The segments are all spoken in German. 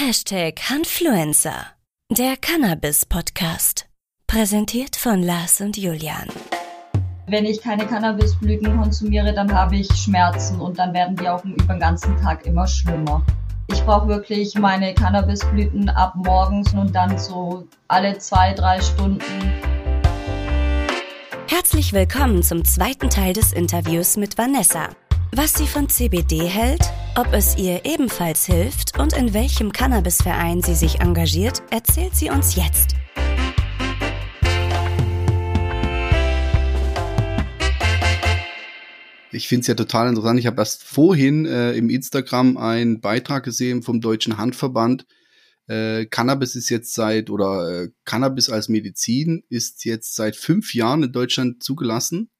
Hashtag Hanfluencer, der Cannabis-Podcast. Präsentiert von Lars und Julian. Wenn ich keine Cannabisblüten konsumiere, dann habe ich Schmerzen und dann werden die auch über den ganzen Tag immer schlimmer. Ich brauche wirklich meine Cannabisblüten ab morgens und dann so alle zwei, drei Stunden. Herzlich willkommen zum zweiten Teil des Interviews mit Vanessa. Was sie von CBD hält, ob es ihr ebenfalls hilft und in welchem Cannabisverein sie sich engagiert, erzählt sie uns jetzt. Ich finde es ja total interessant. Ich habe erst vorhin äh, im Instagram einen Beitrag gesehen vom Deutschen Handverband. Äh, Cannabis ist jetzt seit, oder äh, Cannabis als Medizin ist jetzt seit fünf Jahren in Deutschland zugelassen.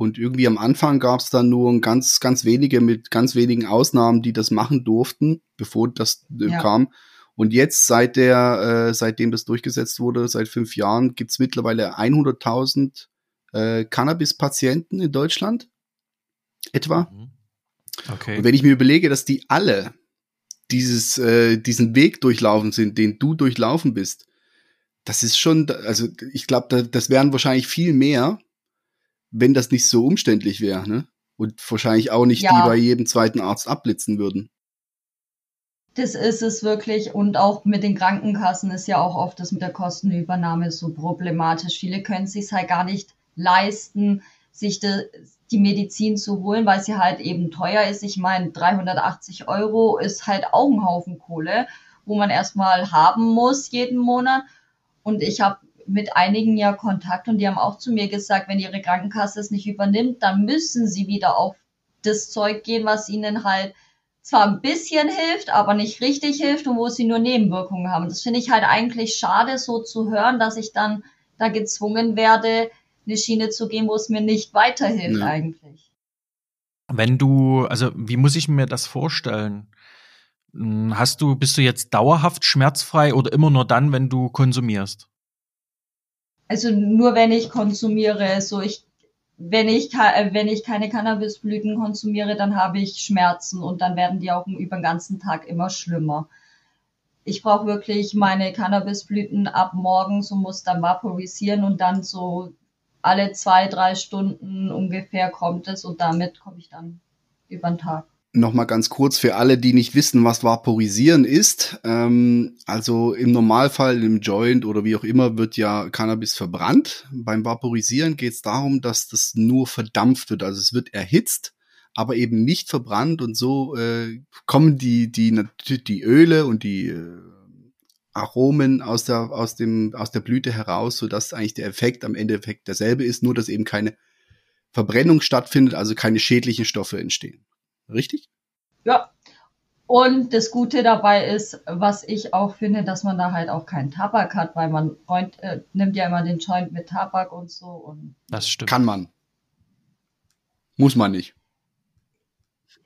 Und irgendwie am Anfang gab es dann nur ganz, ganz wenige mit ganz wenigen Ausnahmen, die das machen durften, bevor das äh, ja. kam. Und jetzt, seit der, äh, seitdem das durchgesetzt wurde, seit fünf Jahren, gibt's mittlerweile 100.000 äh, Cannabis-Patienten in Deutschland. Etwa. Mhm. Okay. Und wenn ich mir überlege, dass die alle dieses, äh, diesen Weg durchlaufen sind, den du durchlaufen bist, das ist schon, also ich glaube, das wären wahrscheinlich viel mehr, wenn das nicht so umständlich wäre, ne? Und wahrscheinlich auch nicht ja. die bei jedem zweiten Arzt abblitzen würden. Das ist es wirklich. Und auch mit den Krankenkassen ist ja auch oft das mit der Kostenübernahme so problematisch. Viele können es sich halt gar nicht leisten, sich de, die Medizin zu holen, weil sie halt eben teuer ist. Ich meine, 380 Euro ist halt auch ein Haufen Kohle, wo man erstmal haben muss jeden Monat. Und ich habe mit einigen ja Kontakt und die haben auch zu mir gesagt, wenn ihre Krankenkasse es nicht übernimmt, dann müssen sie wieder auf das Zeug gehen, was ihnen halt zwar ein bisschen hilft, aber nicht richtig hilft und wo sie nur Nebenwirkungen haben. Das finde ich halt eigentlich schade, so zu hören, dass ich dann da gezwungen werde, eine Schiene zu gehen, wo es mir nicht weiterhilft ja. eigentlich. Wenn du, also wie muss ich mir das vorstellen? Hm, hast du, bist du jetzt dauerhaft schmerzfrei oder immer nur dann, wenn du konsumierst? Also nur wenn ich konsumiere, so ich, wenn ich, äh, wenn ich keine Cannabisblüten konsumiere, dann habe ich Schmerzen und dann werden die auch über den ganzen Tag immer schlimmer. Ich brauche wirklich meine Cannabisblüten ab morgens und muss dann vaporisieren und dann so alle zwei, drei Stunden ungefähr kommt es und damit komme ich dann über den Tag noch mal ganz kurz für alle, die nicht wissen, was Vaporisieren ist. Ähm, also im Normalfall im Joint oder wie auch immer wird ja Cannabis verbrannt. Beim Vaporisieren geht es darum, dass das nur verdampft wird. Also es wird erhitzt, aber eben nicht verbrannt und so äh, kommen die die die Öle und die äh, Aromen aus der aus dem aus der Blüte heraus, so dass eigentlich der Effekt am Endeffekt derselbe ist, nur dass eben keine Verbrennung stattfindet, also keine schädlichen Stoffe entstehen. Richtig? Ja. Und das Gute dabei ist, was ich auch finde, dass man da halt auch keinen Tabak hat, weil man Freund, äh, nimmt ja immer den Joint mit Tabak und so. Und das stimmt. Kann man. Muss man nicht.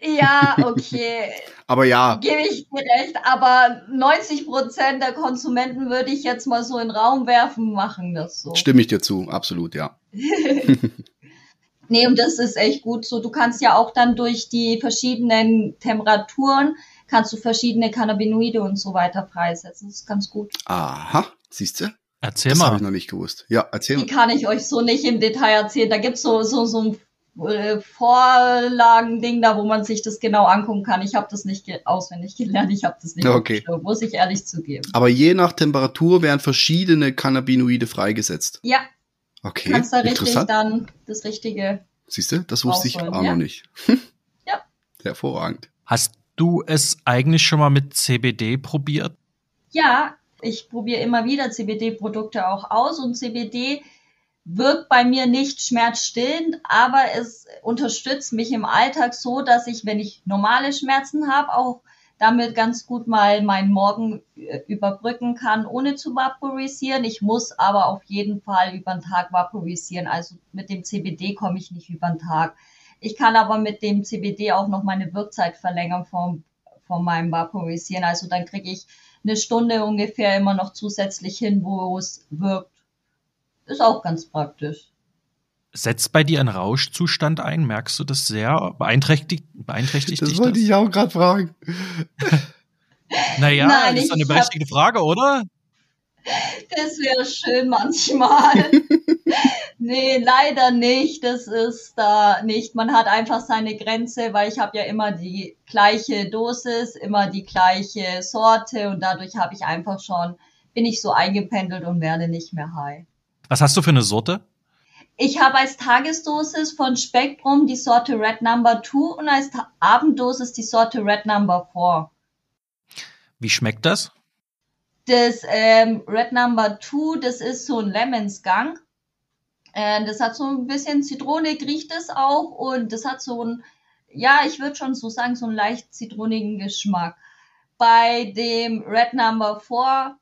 Ja, okay. aber ja. Gebe ich dir recht. Aber 90 Prozent der Konsumenten würde ich jetzt mal so in den Raum werfen, machen das so. Stimme ich dir zu, absolut, ja. Nee, und das ist echt gut so. Du kannst ja auch dann durch die verschiedenen Temperaturen kannst du verschiedene Cannabinoide und so weiter freisetzen. Das ist ganz gut. Aha, siehst du? Erzähl das mal. Das habe ich noch nicht gewusst. Ja, erzähl mal. Die kann ich euch so nicht im Detail erzählen. Da gibt's so, so, so ein äh, Vorlagending da, wo man sich das genau angucken kann. Ich habe das nicht ge auswendig gelernt. Ich habe das nicht okay. muss ich ehrlich zugeben. Aber je nach Temperatur werden verschiedene Cannabinoide freigesetzt. Ja, Okay. Kannst da richtig dann das Richtige. Siehst du, das wusste ich auch ja? noch nicht. ja. Hervorragend. Hast du es eigentlich schon mal mit CBD probiert? Ja, ich probiere immer wieder CBD-Produkte auch aus und CBD wirkt bei mir nicht schmerzstillend, aber es unterstützt mich im Alltag so, dass ich, wenn ich normale Schmerzen habe, auch damit ganz gut mal meinen Morgen äh, überbrücken kann, ohne zu vaporisieren. Ich muss aber auf jeden Fall über den Tag vaporisieren. Also mit dem CBD komme ich nicht über den Tag. Ich kann aber mit dem CBD auch noch meine Wirkzeit verlängern von, von meinem Vaporisieren. Also dann kriege ich eine Stunde ungefähr immer noch zusätzlich hin, wo es wirkt. Ist auch ganz praktisch. Setzt bei dir ein Rauschzustand ein? Merkst du das sehr? Beeinträchtigt, beeinträchtigt das dich wollte das? ich auch gerade fragen. Naja, Nein, das ist eine berechtigte Frage, oder? Das wäre schön manchmal. nee, leider nicht. Das ist da nicht. Man hat einfach seine Grenze, weil ich habe ja immer die gleiche Dosis, immer die gleiche Sorte und dadurch habe ich einfach schon, bin ich so eingependelt und werde nicht mehr high. Was hast du für eine Sorte? Ich habe als Tagesdosis von Spektrum die Sorte Red Number 2 und als Abenddosis die Sorte Red Number 4. Wie schmeckt das? Das ähm, Red Number 2, das ist so ein Lemon Skunk. Äh, das hat so ein bisschen Zitrone, riecht es auch und das hat so ein, ja, ich würde schon so sagen, so einen leicht zitronigen Geschmack. Bei dem Red Number 4,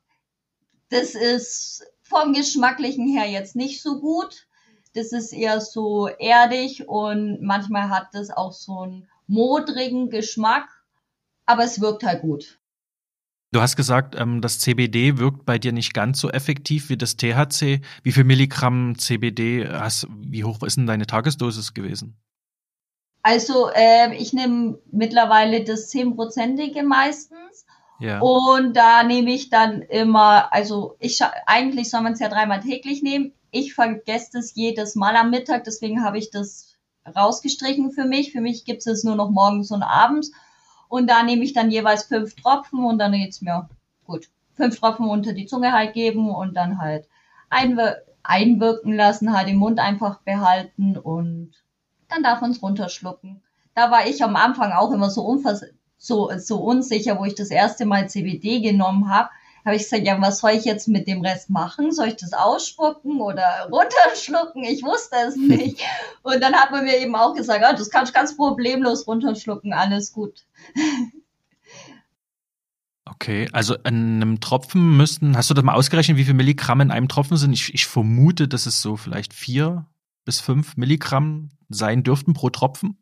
das ist vom Geschmacklichen her jetzt nicht so gut. Das ist eher so erdig und manchmal hat das auch so einen modrigen Geschmack, aber es wirkt halt gut. Du hast gesagt, ähm, das CBD wirkt bei dir nicht ganz so effektiv wie das THC. Wie viel Milligramm CBD hast, wie hoch ist denn deine Tagesdosis gewesen? Also äh, ich nehme mittlerweile das zehnprozentige meistens. Ja. Und da nehme ich dann immer, also ich eigentlich soll man es ja dreimal täglich nehmen. Ich vergesse das jedes Mal am Mittag, deswegen habe ich das rausgestrichen für mich. Für mich gibt es nur noch morgens und abends. Und da nehme ich dann jeweils fünf Tropfen und dann geht's mir gut. Fünf Tropfen unter die Zunge halt geben und dann halt einwir einwirken lassen, halt im Mund einfach behalten und dann darf man es runterschlucken. Da war ich am Anfang auch immer so, so, so unsicher, wo ich das erste Mal CBD genommen habe habe ich gesagt, ja, was soll ich jetzt mit dem Rest machen? Soll ich das ausspucken oder runterschlucken? Ich wusste es nicht. Und dann hat man mir eben auch gesagt, oh, das kannst du ganz problemlos runterschlucken, alles gut. Okay, also in einem Tropfen müssten, hast du das mal ausgerechnet, wie viel Milligramm in einem Tropfen sind? Ich, ich vermute, dass es so vielleicht vier bis fünf Milligramm sein dürften pro Tropfen.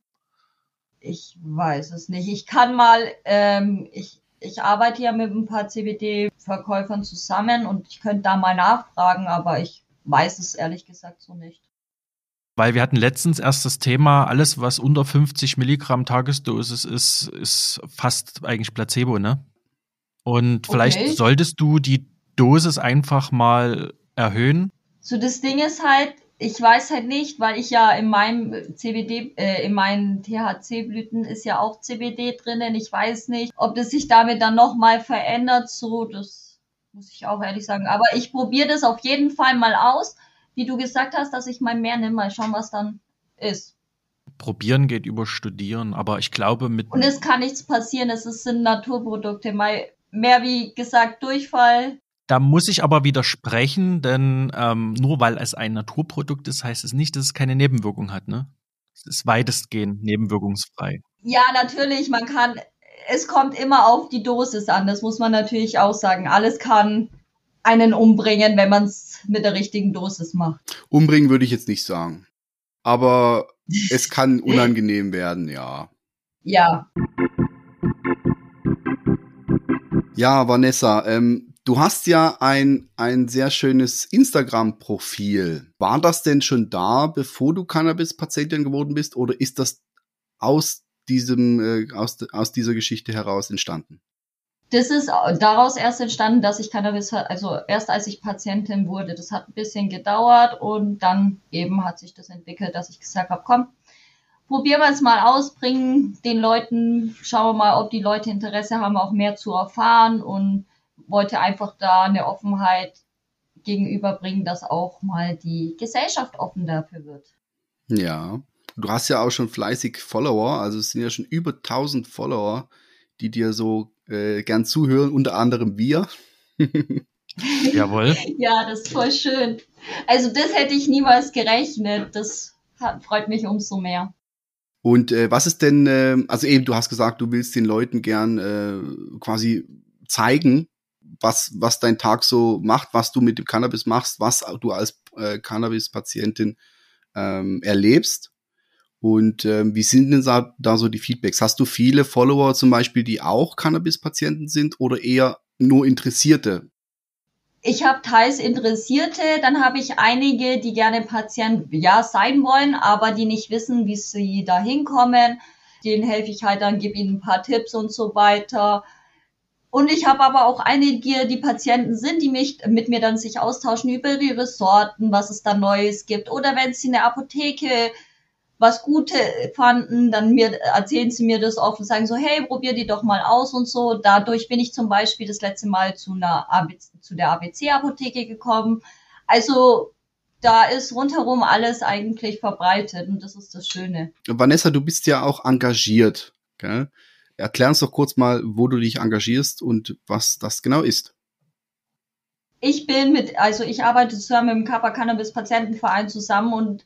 Ich weiß es nicht. Ich kann mal, ähm, ich, ich arbeite ja mit ein paar CBD-Verkäufern zusammen und ich könnte da mal nachfragen, aber ich weiß es ehrlich gesagt so nicht. Weil wir hatten letztens erst das Thema, alles was unter 50 Milligramm Tagesdosis ist, ist fast eigentlich Placebo, ne? Und vielleicht okay. solltest du die Dosis einfach mal erhöhen. So, das Ding ist halt, ich weiß halt nicht, weil ich ja in meinem CBD, äh, in meinen THC-Blüten ist ja auch CBD drinnen. Ich weiß nicht, ob das sich damit dann nochmal verändert. So, das muss ich auch ehrlich sagen. Aber ich probiere das auf jeden Fall mal aus. Wie du gesagt hast, dass ich mal mehr nehme, mal schauen, was dann ist. Probieren geht über Studieren, aber ich glaube mit. Und es kann nichts passieren, es sind Naturprodukte. Mal mehr wie gesagt, Durchfall, da muss ich aber widersprechen, denn ähm, nur weil es ein Naturprodukt ist, heißt es nicht, dass es keine Nebenwirkung hat. Ne? Es ist weitestgehend nebenwirkungsfrei. Ja, natürlich. Man kann, es kommt immer auf die Dosis an. Das muss man natürlich auch sagen. Alles kann einen umbringen, wenn man es mit der richtigen Dosis macht. Umbringen würde ich jetzt nicht sagen. Aber es kann unangenehm werden, ja. Ja. Ja, Vanessa, ähm, Du hast ja ein, ein sehr schönes Instagram-Profil. War das denn schon da, bevor du Cannabis-Patientin geworden bist, oder ist das aus diesem, äh, aus, aus dieser Geschichte heraus entstanden? Das ist daraus erst entstanden, dass ich Cannabis, also erst als ich Patientin wurde, das hat ein bisschen gedauert und dann eben hat sich das entwickelt, dass ich gesagt habe, komm, probieren wir es mal aus, bringen den Leuten, schauen wir mal, ob die Leute Interesse haben, auch mehr zu erfahren und wollte einfach da eine Offenheit gegenüberbringen, dass auch mal die Gesellschaft offen dafür wird. Ja, du hast ja auch schon fleißig Follower, also es sind ja schon über 1000 Follower, die dir so äh, gern zuhören, unter anderem wir. Jawohl. Ja, das ist voll schön. Also das hätte ich niemals gerechnet. Das hat, freut mich umso mehr. Und äh, was ist denn, äh, also eben, du hast gesagt, du willst den Leuten gern äh, quasi zeigen, was, was dein Tag so macht, was du mit dem Cannabis machst, was du als äh, Cannabis-Patientin ähm, erlebst. Und ähm, wie sind denn da, da so die Feedbacks? Hast du viele Follower zum Beispiel, die auch Cannabis-Patienten sind oder eher nur Interessierte? Ich habe teils Interessierte, dann habe ich einige, die gerne Patient ja sein wollen, aber die nicht wissen, wie sie da hinkommen. Denen helfe ich halt dann, gebe ihnen ein paar Tipps und so weiter Und ich habe aber auch einige, die Patienten sind, die mich mit mir dann sich austauschen über ihre Sorten, was es da Neues gibt. Oder wenn sie eine Apotheke was Gute fanden, dann mir, erzählen sie mir das oft und sagen so, hey, probier die doch mal aus und so. Dadurch bin ich zum Beispiel das letzte Mal zu einer ABC, zu der ABC-Apotheke gekommen. Also da ist rundherum alles eigentlich verbreitet und das ist das Schöne. Vanessa, du bist ja auch engagiert. Gell? Erklär uns doch kurz mal, wo du dich engagierst und was das genau ist. Ich bin mit, also ich arbeite zusammen mit dem Kappa Cannabis Patientenverein zusammen und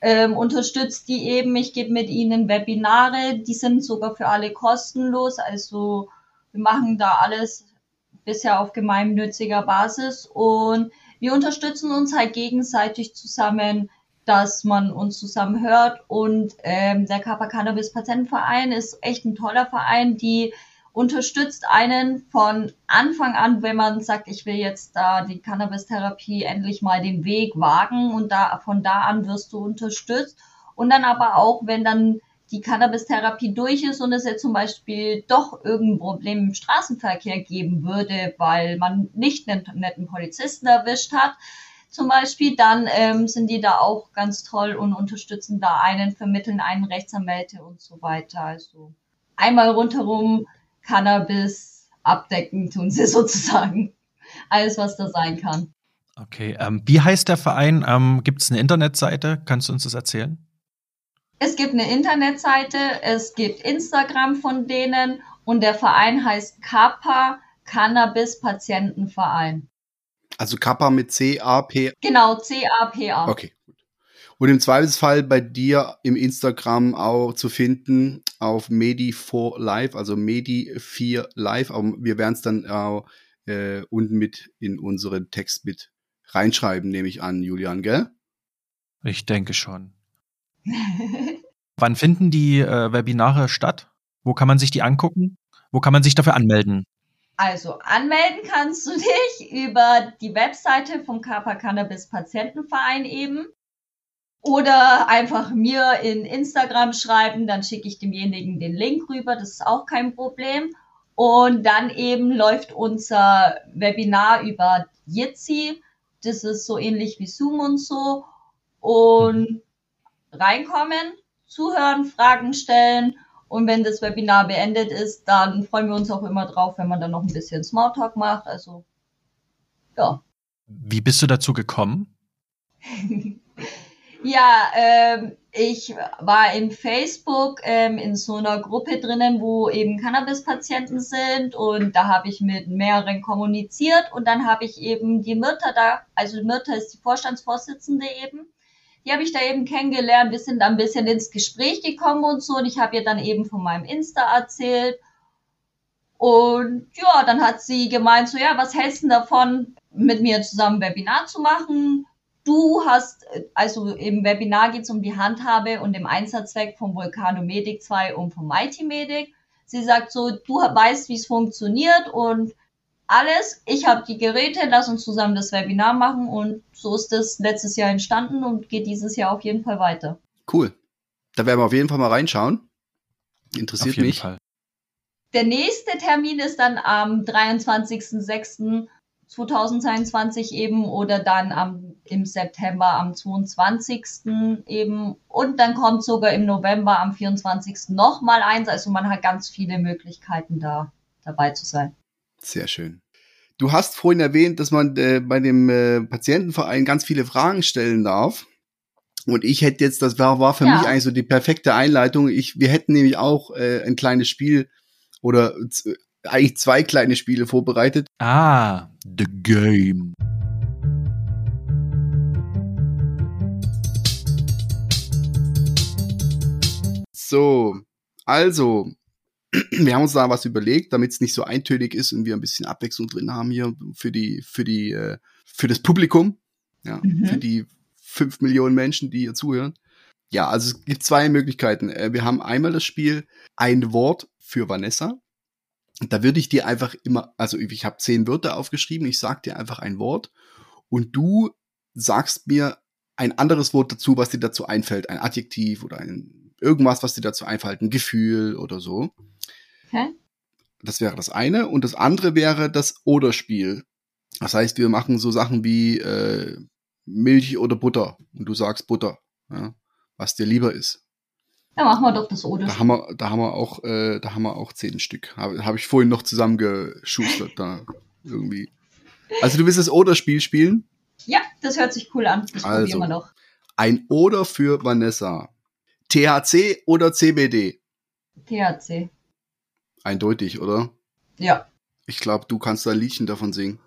ähm, unterstützt die eben. Ich gebe mit ihnen Webinare, die sind sogar für alle kostenlos. Also wir machen da alles bisher auf gemeinnütziger Basis und wir unterstützen uns halt gegenseitig zusammen, dass man uns zusammen hört und ähm, der Kappa Cannabis Patientenverein ist echt ein toller Verein, die unterstützt einen von Anfang an, wenn man sagt, ich will jetzt da die Cannabis-Therapie endlich mal den Weg wagen und da von da an wirst du unterstützt. Und dann aber auch, wenn dann die Cannabis-Therapie durch ist und es jetzt zum Beispiel doch irgendein Problem im Straßenverkehr geben würde, weil man nicht einen netten Polizisten erwischt hat, zum Beispiel, dann ähm, sind die da auch ganz toll und unterstützen da einen, vermitteln einen Rechtsanwälte und so weiter. Also einmal rundherum Cannabis abdecken tun sie sozusagen. Alles, was da sein kann. Okay, ähm, wie heißt der Verein? Ähm, Gibt es eine Internetseite? Kannst du uns das erzählen? Es gibt eine Internetseite, es gibt Instagram von denen und der Verein heißt Kappa Cannabis Patientenverein. Also Kappa mit C-A-P. Genau, C-A-P-A. Okay, und im Zweifelsfall bei dir im Instagram auch zu finden auf Medi4Live, also Medi4Live. Wir werden es dann auch äh, unten mit in unseren Text mit reinschreiben, nehme ich an, Julian, gell? Ich denke schon. Wann finden die äh, Webinare statt? Wo kann man sich die angucken? Wo kann man sich dafür anmelden? Also anmelden kannst du dich über die Webseite vom Kappa Cannabis Patientenverein eben. Oder einfach mir in Instagram schreiben, dann schicke ich demjenigen den Link rüber, das ist auch kein Problem. Und dann eben läuft unser Webinar über Jitsi, das ist so ähnlich wie Zoom und so. Und reinkommen, zuhören, Fragen stellen. Und wenn das Webinar beendet ist, dann freuen wir uns auch immer drauf, wenn man dann noch ein bisschen Smalltalk macht. Also, ja. Wie bist du dazu gekommen? Ja, ähm, ich war in Facebook ähm, in so einer Gruppe drinnen, wo eben Cannabis-Patienten sind und da habe ich mit mehreren kommuniziert und dann habe ich eben die Myrta da, also Myrta ist die Vorstandsvorsitzende eben, die habe ich da eben kennengelernt, wir sind da ein bisschen ins Gespräch gekommen und so und ich habe ihr dann eben von meinem Insta erzählt und ja, dann hat sie gemeint, so ja, was hältst du davon, mit mir zusammen ein Webinar zu machen? Du hast, also im Webinar geht es um die Handhabe und dem Einsatzzweck vom Volcano Medic 2 und vom Mighty Medic. Sie sagt so, du weißt, wie es funktioniert und alles. Ich habe die Geräte, lass uns zusammen das Webinar machen und so ist das letztes Jahr entstanden und geht dieses Jahr auf jeden Fall weiter. Cool. Da werden wir auf jeden Fall mal reinschauen. Interessiert mich. Fall. Der nächste Termin ist dann am 23.06. 2022 eben oder dann am, im September am 22. eben und dann kommt sogar im November am 24. nochmal eins. Also man hat ganz viele Möglichkeiten da dabei zu sein. Sehr schön. Du hast vorhin erwähnt, dass man äh, bei dem äh, Patientenverein ganz viele Fragen stellen darf. Und ich hätte jetzt, das war, war für ja. mich eigentlich so die perfekte Einleitung. Ich, wir hätten nämlich auch äh, ein kleines Spiel oder eigentlich zwei kleine Spiele vorbereitet. Ah, The Game. So, also, wir haben uns da was überlegt, damit es nicht so eintönig ist und wir ein bisschen Abwechslung drin haben hier für die, für die, äh, für das Publikum, ja, mhm. für die fünf Millionen Menschen, die hier zuhören. Ja, also es gibt zwei Möglichkeiten. Äh, wir haben einmal das Spiel ein Wort für Vanessa da würde ich dir einfach immer, also ich habe zehn Wörter aufgeschrieben, ich sag dir einfach ein Wort und du sagst mir ein anderes Wort dazu, was dir dazu einfällt, ein Adjektiv oder ein irgendwas, was dir dazu einfällt, ein Gefühl oder so. Okay. Das wäre das eine. Und das andere wäre das Oder-Spiel. Das heißt, wir machen so Sachen wie äh, Milch oder Butter. Und du sagst Butter, ja, was dir lieber ist. Ja, machen wir doch das Oder. Da haben wir, da haben wir auch, äh, da haben wir auch zehn Stück. Habe hab ich vorhin noch zusammengeschustert da irgendwie. Also du willst das Oder-Spiel spielen? Ja, das hört sich cool an. Das Also. probieren wir noch. Ein Oder für Vanessa. THC oder CBD? THC. Eindeutig, oder? Ja, Ich glaube, du kannst da ein Liedchen davon singen.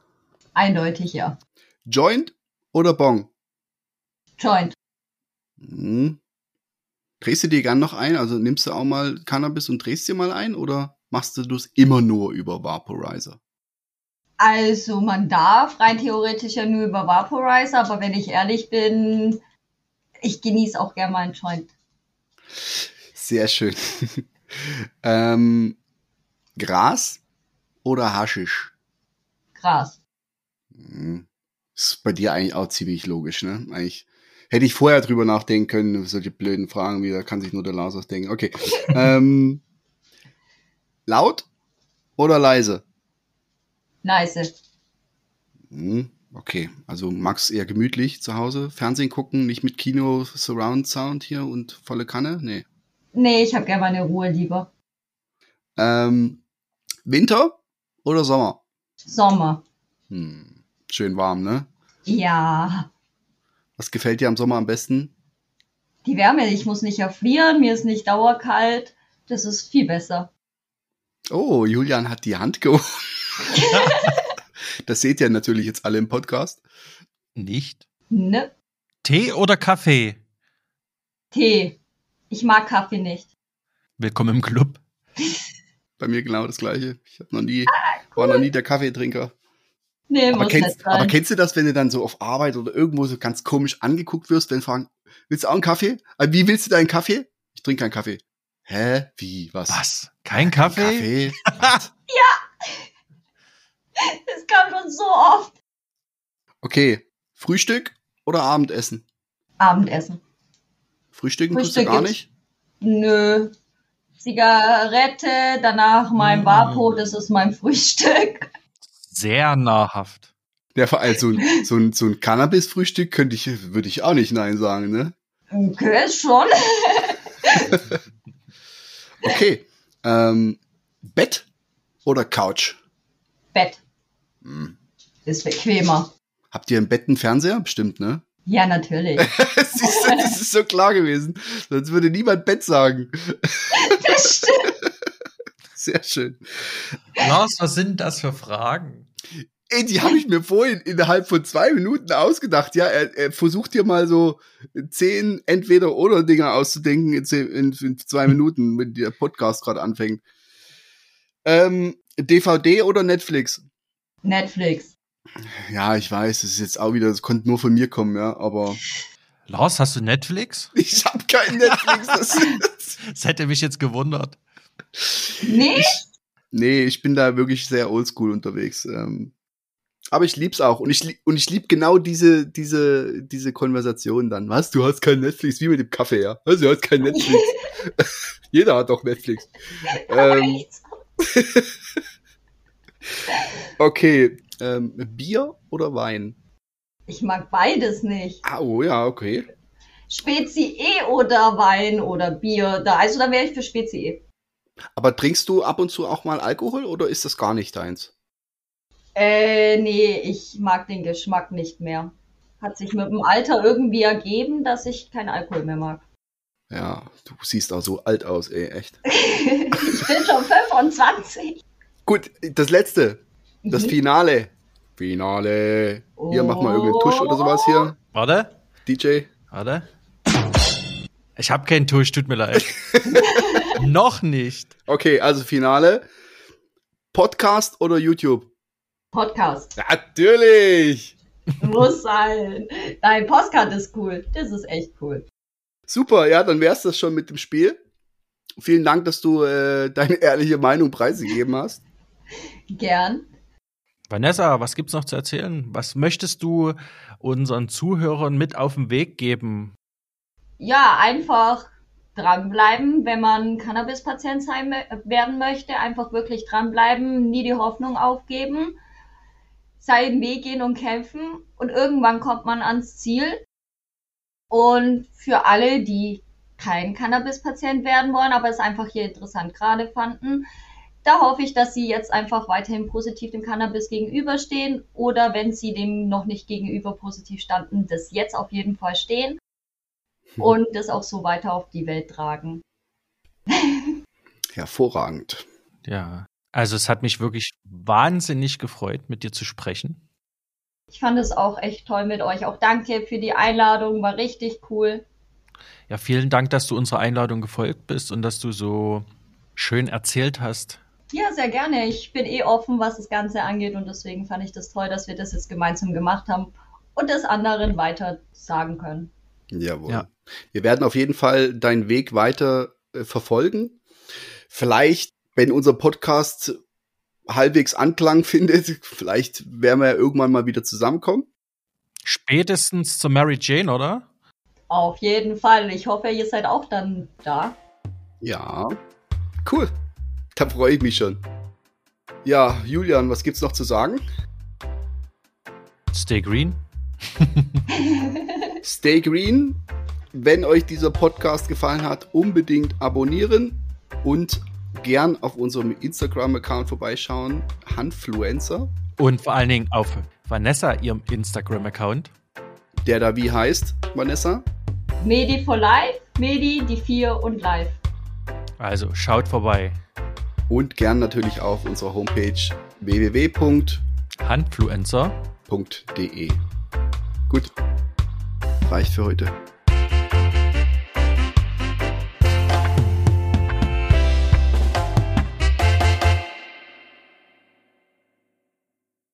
eindeutig ja. Joint oder Bong? Joint. Hm. Drehst du dir gern noch ein? Also nimmst du auch mal Cannabis und drehst dir mal ein? Oder machst du das immer nur über Vaporizer? Also man darf rein theoretisch ja nur über Vaporizer, aber wenn ich ehrlich bin, ich genieße auch gerne mal einen Joint. Sehr schön. ähm, Gras oder Haschisch? Gras. Hm. Ist bei dir eigentlich auch ziemlich logisch, ne? Eigentlich hätte ich vorher drüber nachdenken können, solche blöden Fragen, wie da kann sich nur der Lars ausdenken. Okay. ähm, laut oder leise? Nice. Hm, okay, also magst eher gemütlich zu Hause Fernsehen gucken, nicht mit Kino Surround Sound hier und volle Kanne? Nee. Nee, ich habe gerne meine Ruhe lieber. Ähm, Winter oder Sommer? Sommer. Hm, schön warm, ne? Ja. Was gefällt dir am Sommer am besten? Die Wärme, ich muss nicht erfrieren, mir ist nicht dauerkalt. Das ist viel besser. Oh, Julian hat die Hand gehoben. das seht ihr natürlich jetzt alle im Podcast. Nicht? Ne? Tee oder Kaffee? Tee. Ich mag Kaffee nicht. Willkommen im Club. Bei mir genau das gleiche. Ich hab noch nie, war noch nie der Kaffeetrinker. Nee, Aber muss kennst, aber kennst du das, wenn du dann so auf Arbeit oder irgendwo so ganz komisch angeguckt wirst, wenn fragen, willst du auch einen Kaffee? Äh, Wie willst du deinen Kaffee? Ich trinke keinen Kaffee. Hä? Wie? Was? Was? Kein Kaffee? Kaffee? Was? das kam schon so oft. Okay. Frühstück oder Abendessen? Abendessen. Frühstücken tust du Frühstück gar nicht? Nö. Zigarette, danach mein Mm. Vapo, das ist mein Frühstück. Sehr nahrhaft. Ja, vor allem so ein, so ein, Cannabis-Frühstück könnte ich, würde ich auch nicht Nein sagen, ne? Okay, schon. Okay. Ähm, Bett oder Couch? Bett. Hm. Ist bequemer. Habt ihr im Bett einen Fernseher? Bestimmt, ne? Ja, natürlich. Das ist so klar gewesen. Sonst würde niemand Bett sagen. Stimmt. Sehr schön. Lars, was sind das für Fragen? Ey, die habe ich mir vorhin innerhalb von zwei Minuten ausgedacht. Ja, er, er versucht dir mal so zehn Entweder-Oder-Dinger auszudenken in, zehn, in, in zwei Minuten, wenn der Podcast gerade anfängt. Ähm, DVD oder Netflix? Netflix. Ja, ich weiß, das ist jetzt auch wieder, das konnte nur von mir kommen, ja, aber Lars, hast du Netflix? ich habe kein Netflix. Das, Das hätte mich jetzt gewundert. Nee? nee, ich bin da wirklich sehr oldschool unterwegs. Ähm, aber ich lieb's auch und ich lieb, und ich lieb genau diese diese diese Konversation dann. Was? Du hast kein Netflix, wie mit dem Kaffee, ja? Was? Du hast kein Netflix. Jeder hat doch Netflix. Ähm, okay, ähm, Bier oder Wein? Ich mag beides nicht. Ah, oh ja, okay. Spezi E oder Wein oder Bier. Da, also da wäre ich für Spezi E. Aber trinkst du ab und zu auch mal Alkohol oder ist das gar nicht deins? Äh, nee, ich mag den Geschmack nicht mehr. Hat sich mit dem Alter irgendwie ergeben, dass ich keinen Alkohol mehr mag. Ja, du siehst auch so alt aus, ey, echt. ich bin schon 25. Gut, das letzte, das Mhm. Finale. Finale. Hier, mach mal irgendeinen Tusch oder sowas hier. Warte, DJ. warte. Ich habe keinen Tusch, tut mir leid. Noch nicht. Okay, also Finale. Podcast oder YouTube? Podcast. Natürlich. Muss sein. Dein Postcard ist cool. Das ist echt cool. Super, ja, dann wär's das schon mit dem Spiel. Vielen Dank, dass du äh, deine ehrliche Meinung preisgegeben hast. Gern. Vanessa, was gibt's noch zu erzählen? Was möchtest du unseren Zuhörern mit auf den Weg geben? Ja, einfach dranbleiben, wenn man Cannabis-Patient werden möchte. Einfach wirklich dranbleiben, nie die Hoffnung aufgeben, seinen Weg gehen und kämpfen und irgendwann kommt man ans Ziel. Und für alle, die kein Cannabis-Patient werden wollen, aber es einfach hier interessant gerade fanden, da hoffe ich, dass Sie jetzt einfach weiterhin positiv dem Cannabis gegenüberstehen oder wenn Sie dem noch nicht gegenüber positiv standen, das jetzt auf jeden Fall stehen hm. und das auch so weiter auf die Welt tragen. Hervorragend. Ja, also es hat mich wirklich wahnsinnig gefreut, mit dir zu sprechen. Ich fand es auch echt toll mit euch. Auch danke für die Einladung, war richtig cool. Ja, vielen Dank, dass du unserer Einladung gefolgt bist und dass du so schön erzählt hast. Ja, sehr gerne. Ich bin eh offen, was das Ganze angeht und deswegen fand ich das toll, dass wir das jetzt gemeinsam gemacht haben und das anderen weiter sagen können. Jawohl. Ja. Wir werden auf jeden Fall deinen Weg weiter äh, verfolgen. Vielleicht, wenn unser Podcast halbwegs Anklang findet, vielleicht werden wir ja irgendwann mal wieder zusammenkommen. Spätestens zu Mary Jane, oder? Auf jeden Fall. Ich hoffe, ihr seid auch dann da. Ja. Cool. Da freue ich mich schon. Ja, Julian, was gibt's noch zu sagen? Stay green. Stay green. Wenn euch dieser Podcast gefallen hat, unbedingt abonnieren und gern auf unserem Instagram-Account vorbeischauen. Handfluencer. Und vor allen Dingen auf Vanessa, ihrem Instagram-Account. Der da wie heißt, Vanessa? Medi for Life, Medi, die 4 und Live. Also schaut vorbei. Und gern natürlich auf unserer Homepage www.handfluencer.de. Gut, reicht für heute.